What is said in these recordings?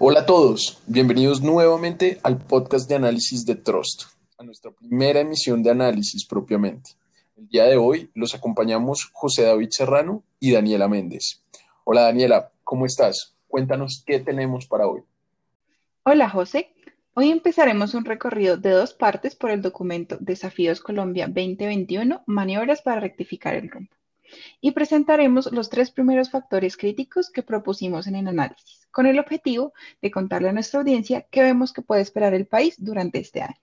Hola a todos, bienvenidos nuevamente al podcast de análisis de Trust, a nuestra primera emisión de análisis propiamente. El día de hoy los acompañamos José David Serrano y Daniela Méndez. Hola Daniela, ¿cómo estás? Cuéntanos qué tenemos para hoy. Hola José, hoy empezaremos un recorrido de dos partes por el documento Desafíos Colombia 2021, maniobras para rectificar el rumbo y presentaremos los tres primeros factores críticos que propusimos en el análisis, con el objetivo de contarle a nuestra audiencia qué vemos que puede esperar el país durante este año.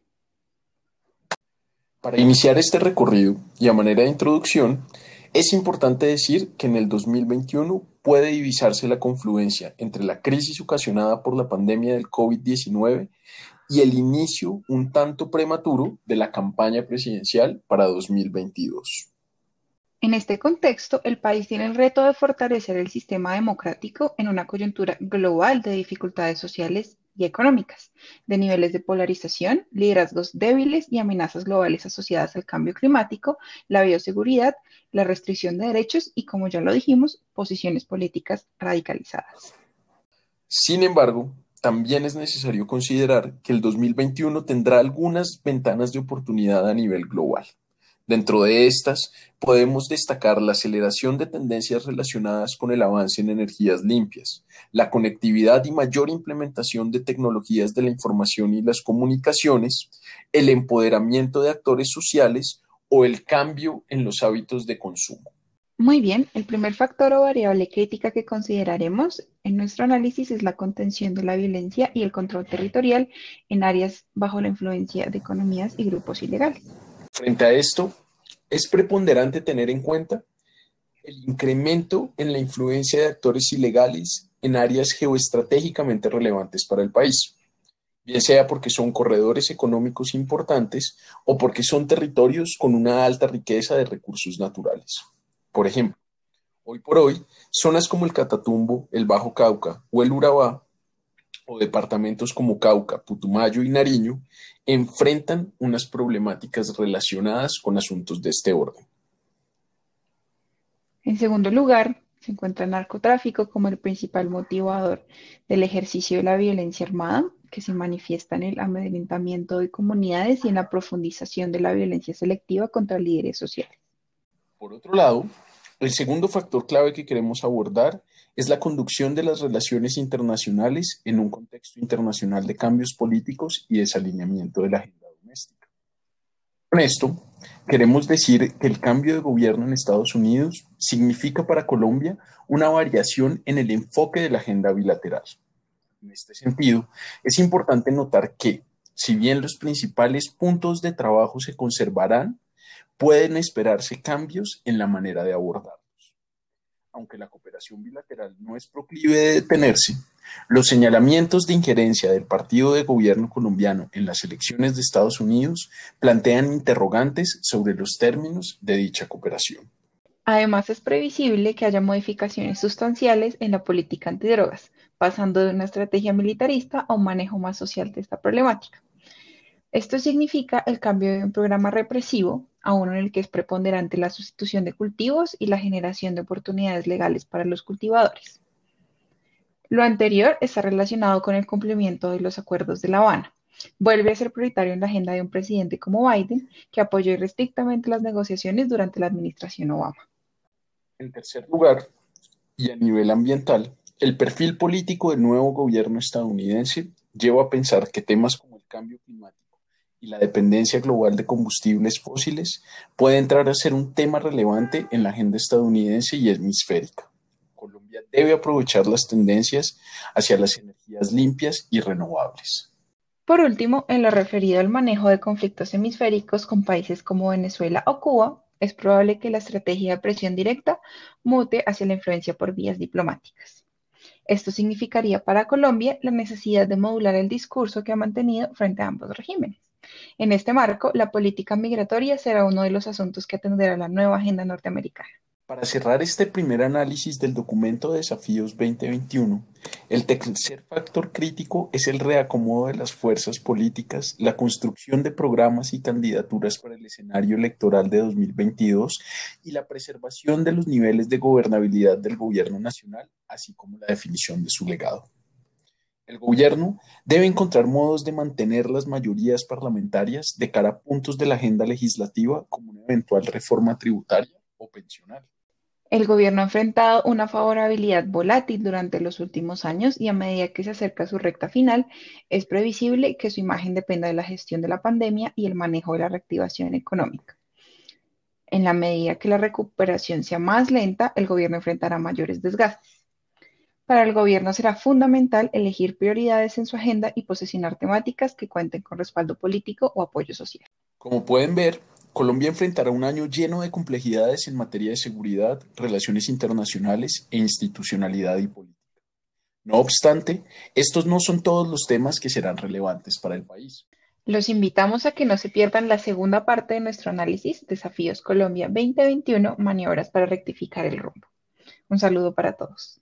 Para iniciar este recorrido y a manera de introducción, es importante decir que en el 2021 puede divisarse la confluencia entre la crisis ocasionada por la pandemia del COVID-19 y el inicio un tanto prematuro de la campaña presidencial para 2022. En este contexto, el país tiene el reto de fortalecer el sistema democrático en una coyuntura global de dificultades sociales y económicas, de niveles de polarización, liderazgos débiles y amenazas globales asociadas al cambio climático, la bioseguridad, la restricción de derechos y, como ya lo dijimos, posiciones políticas radicalizadas. Sin embargo, también es necesario considerar que el 2021 tendrá algunas ventanas de oportunidad a nivel global. Dentro de estas, podemos destacar la aceleración de tendencias relacionadas con el avance en energías limpias, la conectividad y mayor implementación de tecnologías de la información y las comunicaciones, el empoderamiento de actores sociales o el cambio en los hábitos de consumo. Muy bien, el primer factor o variable crítica que consideraremos en nuestro análisis es la contención de la violencia y el control territorial en áreas bajo la influencia de economías y grupos ilegales. Frente a esto, es preponderante tener en cuenta el incremento en la influencia de actores ilegales en áreas geoestratégicamente relevantes para el país, bien sea porque son corredores económicos importantes o porque son territorios con una alta riqueza de recursos naturales. Por ejemplo, hoy por hoy, zonas como el Catatumbo, el Bajo Cauca o el Urabá o departamentos como Cauca, Putumayo y Nariño enfrentan unas problemáticas relacionadas con asuntos de este orden. En segundo lugar, se encuentra el narcotráfico como el principal motivador del ejercicio de la violencia armada, que se manifiesta en el amedrentamiento de comunidades y en la profundización de la violencia selectiva contra líderes sociales. Por otro lado, el segundo factor clave que queremos abordar es la conducción de las relaciones internacionales en un contexto internacional de cambios políticos y desalineamiento de la agenda doméstica. Con esto, queremos decir que el cambio de gobierno en Estados Unidos significa para Colombia una variación en el enfoque de la agenda bilateral. En este sentido, es importante notar que, si bien los principales puntos de trabajo se conservarán, pueden esperarse cambios en la manera de abordarlos. Aunque la cooperación bilateral no es proclive de detenerse, los señalamientos de injerencia del partido de gobierno colombiano en las elecciones de Estados Unidos plantean interrogantes sobre los términos de dicha cooperación. Además, es previsible que haya modificaciones sustanciales en la política antidrogas, pasando de una estrategia militarista a un manejo más social de esta problemática. Esto significa el cambio de un programa represivo a uno en el que es preponderante la sustitución de cultivos y la generación de oportunidades legales para los cultivadores. Lo anterior está relacionado con el cumplimiento de los acuerdos de La Habana. Vuelve a ser prioritario en la agenda de un presidente como Biden, que apoyó irrestrictamente las negociaciones durante la administración Obama. En tercer lugar, y a nivel ambiental, el perfil político del nuevo gobierno estadounidense lleva a pensar que temas como el cambio climático y la dependencia global de combustibles fósiles puede entrar a ser un tema relevante en la agenda estadounidense y hemisférica. Colombia debe aprovechar las tendencias hacia las energías limpias y renovables. Por último, en lo referido al manejo de conflictos hemisféricos con países como Venezuela o Cuba, es probable que la estrategia de presión directa mute hacia la influencia por vías diplomáticas. Esto significaría para Colombia la necesidad de modular el discurso que ha mantenido frente a ambos regímenes. En este marco, la política migratoria será uno de los asuntos que atenderá la nueva agenda norteamericana. Para cerrar este primer análisis del documento de Desafíos 2021, el tercer factor crítico es el reacomodo de las fuerzas políticas, la construcción de programas y candidaturas para el escenario electoral de 2022 y la preservación de los niveles de gobernabilidad del gobierno nacional, así como la definición de su legado. El gobierno debe encontrar modos de mantener las mayorías parlamentarias de cara a puntos de la agenda legislativa como una eventual reforma tributaria o pensional. El gobierno ha enfrentado una favorabilidad volátil durante los últimos años y a medida que se acerca a su recta final, es previsible que su imagen dependa de la gestión de la pandemia y el manejo de la reactivación económica. En la medida que la recuperación sea más lenta, el gobierno enfrentará mayores desgastes. Para el gobierno será fundamental elegir prioridades en su agenda y posicionar temáticas que cuenten con respaldo político o apoyo social. Como pueden ver, Colombia enfrentará un año lleno de complejidades en materia de seguridad, relaciones internacionales e institucionalidad y política. No obstante, estos no son todos los temas que serán relevantes para el país. Los invitamos a que no se pierdan la segunda parte de nuestro análisis Desafíos Colombia 2021, maniobras para rectificar el rumbo. Un saludo para todos.